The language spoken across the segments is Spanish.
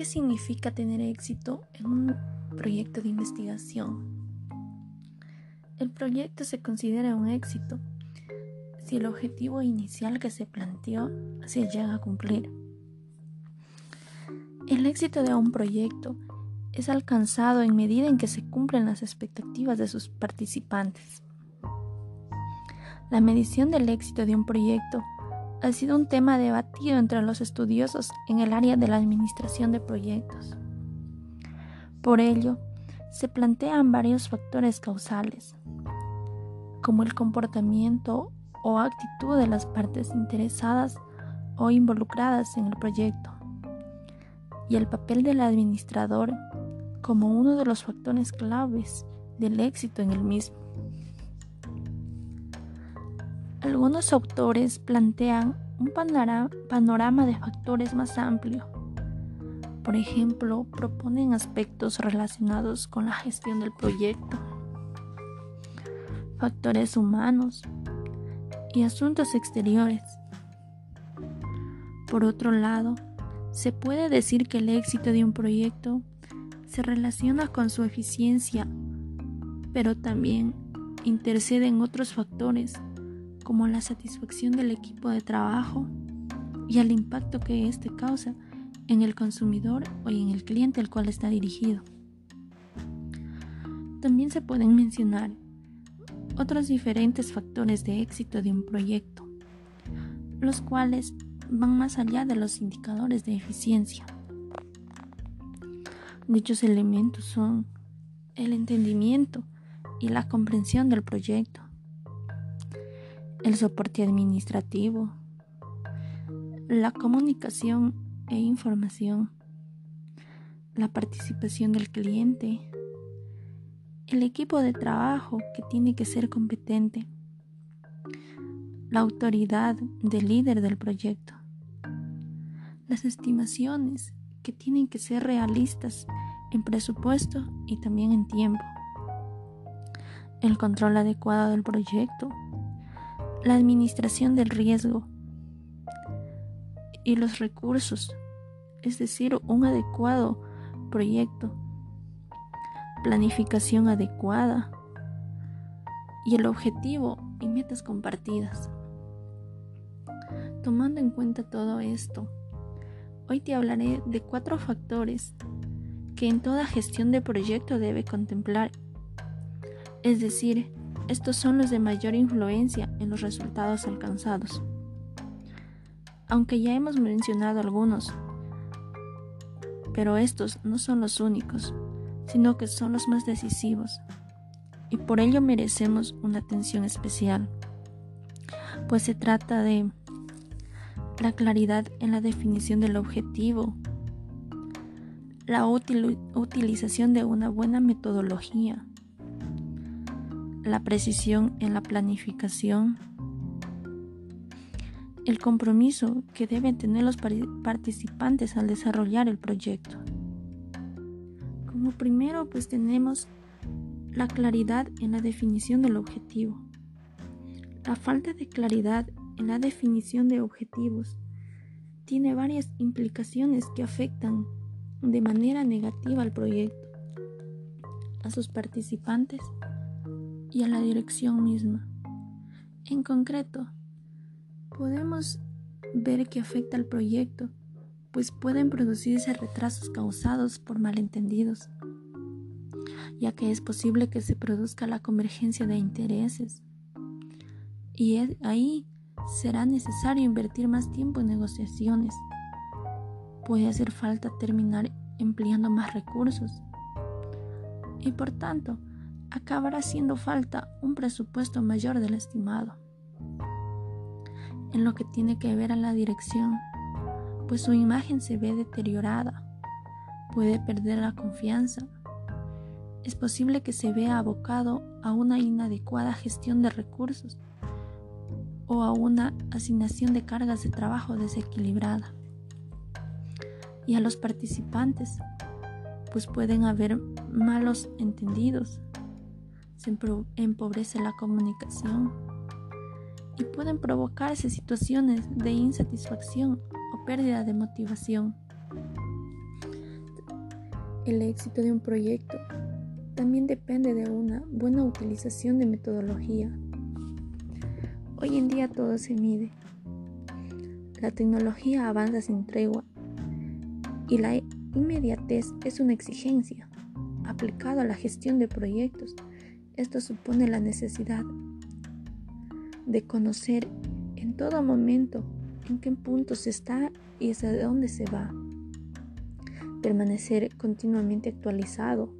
¿qué significa tener éxito en un proyecto de investigación? El proyecto se considera un éxito si el objetivo inicial que se planteó se llega a cumplir. El éxito de un proyecto es alcanzado en medida en que se cumplen las expectativas de sus participantes. La medición del éxito de un proyecto ha sido un tema debatido entre los estudiosos en el área de la administración de proyectos. Por ello, se plantean varios factores causales, como el comportamiento o actitud de las partes interesadas o involucradas en el proyecto, y el papel del administrador como uno de los factores claves del éxito en el mismo. Algunos autores plantean un panorama de factores más amplio. Por ejemplo, proponen aspectos relacionados con la gestión del proyecto, factores humanos y asuntos exteriores. Por otro lado, se puede decir que el éxito de un proyecto se relaciona con su eficiencia, pero también intercede en otros factores como la satisfacción del equipo de trabajo y el impacto que éste causa en el consumidor o en el cliente al cual está dirigido. También se pueden mencionar otros diferentes factores de éxito de un proyecto, los cuales van más allá de los indicadores de eficiencia. Dichos elementos son el entendimiento y la comprensión del proyecto, el soporte administrativo, la comunicación e información, la participación del cliente, el equipo de trabajo que tiene que ser competente, la autoridad del líder del proyecto, las estimaciones que tienen que ser realistas en presupuesto y también en tiempo, el control adecuado del proyecto, la administración del riesgo y los recursos, es decir, un adecuado proyecto, planificación adecuada y el objetivo y metas compartidas. Tomando en cuenta todo esto, hoy te hablaré de cuatro factores que en toda gestión de proyecto debe contemplar, es decir, estos son los de mayor influencia en los resultados alcanzados. Aunque ya hemos mencionado algunos, pero estos no son los únicos, sino que son los más decisivos, y por ello merecemos una atención especial, pues se trata de la claridad en la definición del objetivo, la utilización de una buena metodología, la precisión en la planificación, el compromiso que deben tener los participantes al desarrollar el proyecto. Como primero, pues tenemos la claridad en la definición del objetivo. La falta de claridad en la definición de objetivos tiene varias implicaciones que afectan de manera negativa al proyecto, a sus participantes y a la dirección misma. En concreto, podemos ver que afecta al proyecto, pues pueden producirse retrasos causados por malentendidos, ya que es posible que se produzca la convergencia de intereses. Y ahí será necesario invertir más tiempo en negociaciones. Puede hacer falta terminar empleando más recursos. Y por tanto, acabará haciendo falta un presupuesto mayor del estimado. En lo que tiene que ver a la dirección, pues su imagen se ve deteriorada, puede perder la confianza. Es posible que se vea abocado a una inadecuada gestión de recursos o a una asignación de cargas de trabajo desequilibrada. Y a los participantes, pues pueden haber malos entendidos se empobrece la comunicación y pueden provocarse situaciones de insatisfacción o pérdida de motivación. El éxito de un proyecto también depende de una buena utilización de metodología. Hoy en día todo se mide. La tecnología avanza sin tregua y la inmediatez es una exigencia. Aplicado a la gestión de proyectos, esto supone la necesidad de conocer en todo momento en qué punto se está y hacia dónde se va. Permanecer continuamente actualizado.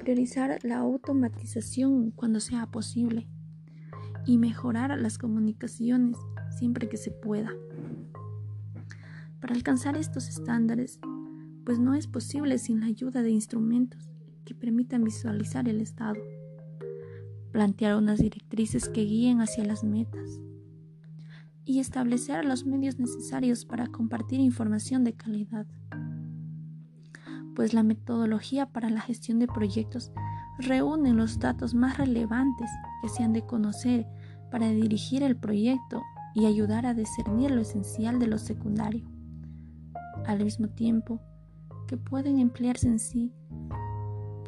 Priorizar la automatización cuando sea posible. Y mejorar las comunicaciones siempre que se pueda. Para alcanzar estos estándares, pues no es posible sin la ayuda de instrumentos que permitan visualizar el estado, plantear unas directrices que guíen hacia las metas y establecer los medios necesarios para compartir información de calidad. Pues la metodología para la gestión de proyectos reúne los datos más relevantes que se han de conocer para dirigir el proyecto y ayudar a discernir lo esencial de lo secundario. Al mismo tiempo que pueden emplearse en sí,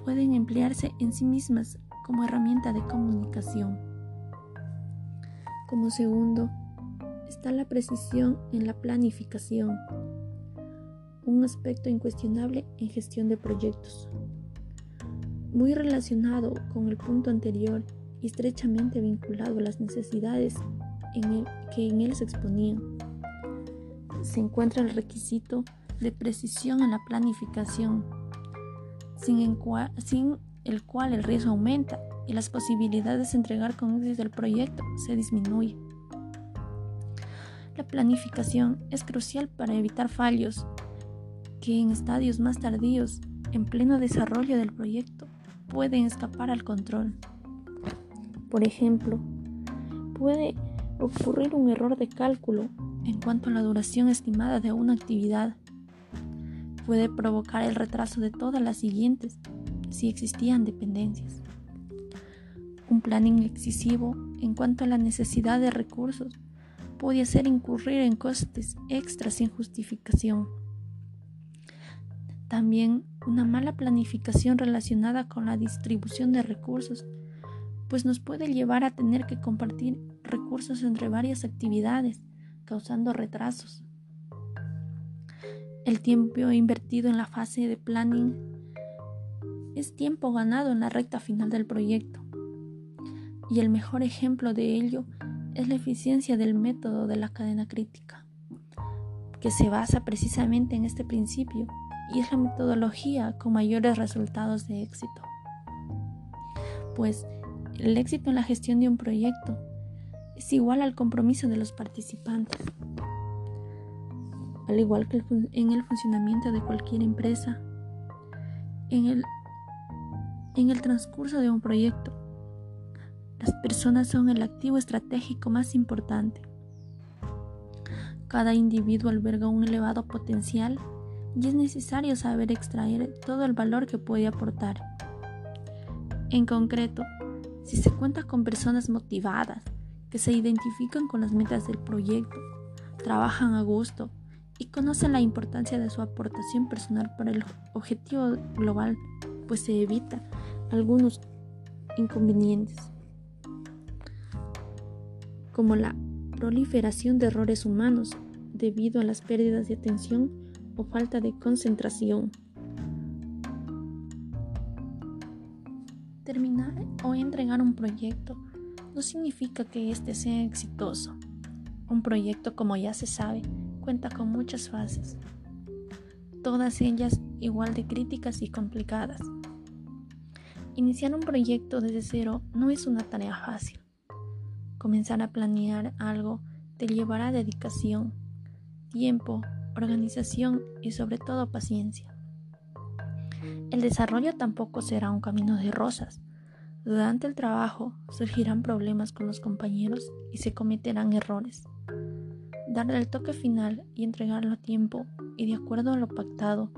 pueden emplearse en sí mismas como herramienta de comunicación. Como segundo, está la precisión en la planificación, un aspecto incuestionable en gestión de proyectos. Muy relacionado con el punto anterior y estrechamente vinculado a las necesidades que en él se exponían. Se encuentra el requisito de precisión en la planificación, sin, el cual el riesgo aumenta y las posibilidades de entregar con éxito el proyecto se disminuyen. La planificación es crucial para evitar fallos que en estadios más tardíos, en pleno desarrollo del proyecto, pueden escapar al control. Por ejemplo, puede ocurrir un error de cálculo en cuanto a la duración estimada de una actividad. Puede provocar el retraso de todas las siguientes si existían dependencias. Un planning excesivo en cuanto a la necesidad de recursos puede hacer incurrir en costes extras sin justificación. También una mala planificación relacionada con la distribución de recursos, pues nos puede llevar a tener que compartir recursos entre varias actividades, causando retrasos. El tiempo invertido en la fase de planning es tiempo ganado en la recta final del proyecto. Y el mejor ejemplo de ello es la eficiencia del método de la cadena crítica, que se basa precisamente en este principio y es la metodología con mayores resultados de éxito. Pues el éxito en la gestión de un proyecto es igual al compromiso de los participantes. Al igual que en el funcionamiento de cualquier empresa, en el, en el transcurso de un proyecto, las personas son el activo estratégico más importante. Cada individuo alberga un elevado potencial y es necesario saber extraer todo el valor que puede aportar. En concreto, si se cuenta con personas motivadas, que se identifican con las metas del proyecto, trabajan a gusto y conocen la importancia de su aportación personal para el objetivo global, pues se evita algunos inconvenientes, como la proliferación de errores humanos debido a las pérdidas de atención o falta de concentración. Terminar o entregar un proyecto no significa que éste sea exitoso. Un proyecto, como ya se sabe, cuenta con muchas fases, todas ellas igual de críticas y complicadas. Iniciar un proyecto desde cero no es una tarea fácil. Comenzar a planear algo te llevará dedicación, tiempo, organización y sobre todo paciencia. El desarrollo tampoco será un camino de rosas. Durante el trabajo surgirán problemas con los compañeros y se cometerán errores darle el toque final y entregarlo a tiempo y de acuerdo a lo pactado,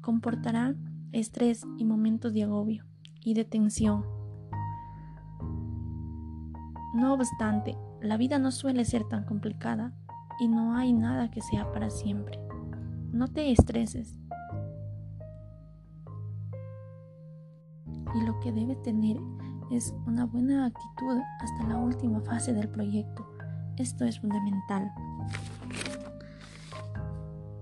comportará estrés y momentos de agobio y de tensión. No obstante, la vida no suele ser tan complicada y no hay nada que sea para siempre. No te estreses. Y lo que debes tener es una buena actitud hasta la última fase del proyecto esto es fundamental.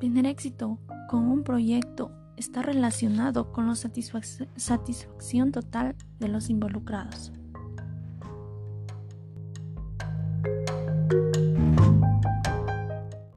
Tener éxito con un proyecto está relacionado con la satisfacción total de los involucrados.